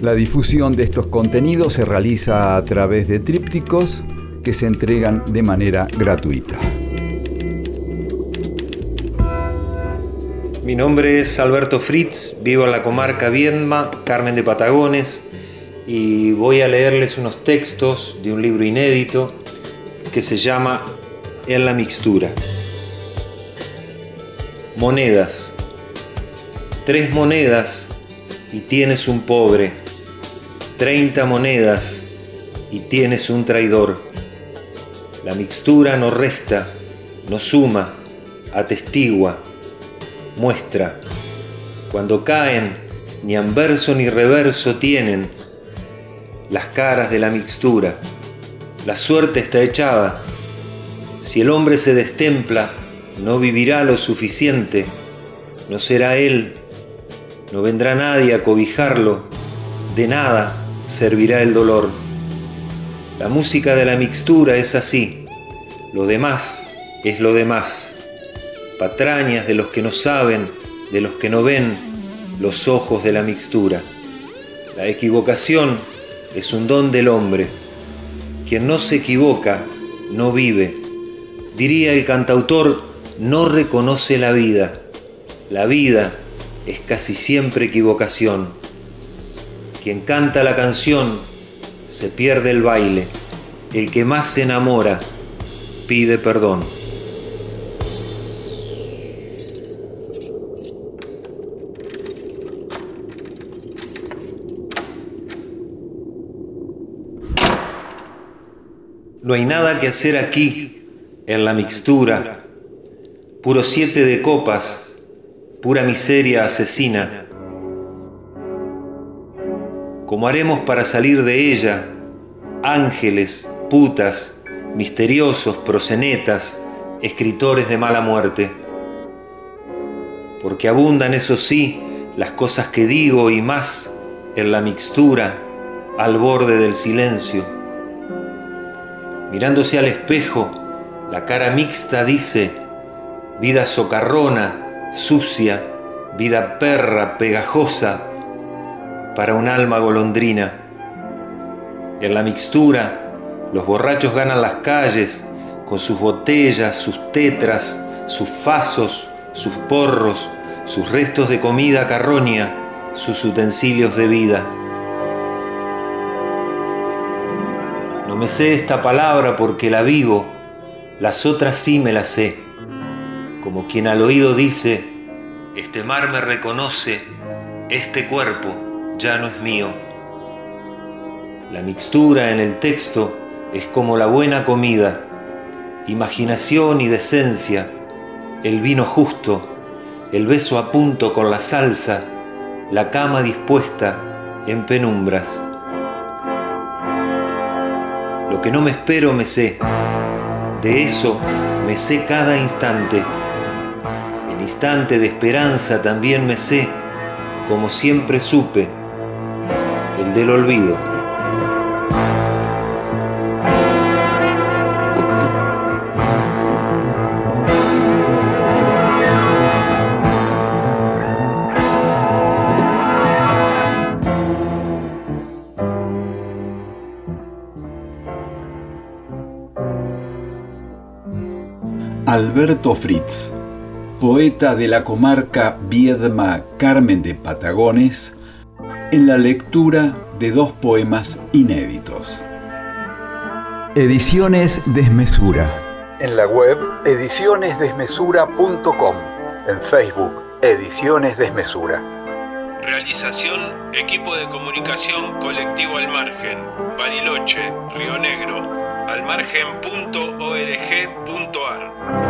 La difusión de estos contenidos se realiza a través de trípticos que se entregan de manera gratuita. Mi nombre es Alberto Fritz, vivo en la comarca Viedma, Carmen de Patagones, y voy a leerles unos textos de un libro inédito que se llama En la mixtura. Monedas. Tres monedas y tienes un pobre. Treinta monedas y tienes un traidor. La mixtura no resta, no suma, atestigua muestra. Cuando caen, ni anverso ni reverso tienen las caras de la mixtura. La suerte está echada. Si el hombre se destempla, no vivirá lo suficiente, no será él, no vendrá nadie a cobijarlo, de nada servirá el dolor. La música de la mixtura es así, lo demás es lo demás patrañas de los que no saben, de los que no ven los ojos de la mixtura. La equivocación es un don del hombre. Quien no se equivoca, no vive. Diría el cantautor, no reconoce la vida. La vida es casi siempre equivocación. Quien canta la canción se pierde el baile. El que más se enamora pide perdón. No hay nada que hacer aquí en la mixtura, puro siete de copas, pura miseria asesina. ¿Cómo haremos para salir de ella? Ángeles, putas, misteriosos, prosenetas, escritores de mala muerte. Porque abundan, eso sí, las cosas que digo y más en la mixtura, al borde del silencio Mirándose al espejo, la cara mixta dice, vida socarrona, sucia, vida perra, pegajosa, para un alma golondrina. En la mixtura, los borrachos ganan las calles con sus botellas, sus tetras, sus fasos, sus porros, sus restos de comida carroña, sus utensilios de vida. No me sé esta palabra porque la vivo, las otras sí me las sé. Como quien al oído dice, este mar me reconoce, este cuerpo ya no es mío. La mixtura en el texto es como la buena comida, imaginación y decencia, el vino justo, el beso a punto con la salsa, la cama dispuesta en penumbras. Lo que no me espero me sé. De eso me sé cada instante. El instante de esperanza también me sé, como siempre supe, el del olvido. Alberto Fritz, poeta de la comarca Viedma Carmen de Patagones, en la lectura de dos poemas inéditos. Ediciones Desmesura. En la web edicionesdesmesura.com. En Facebook Ediciones Desmesura. Realización Equipo de Comunicación Colectivo Al Margen, Bariloche, Río Negro, almargen.org.ar.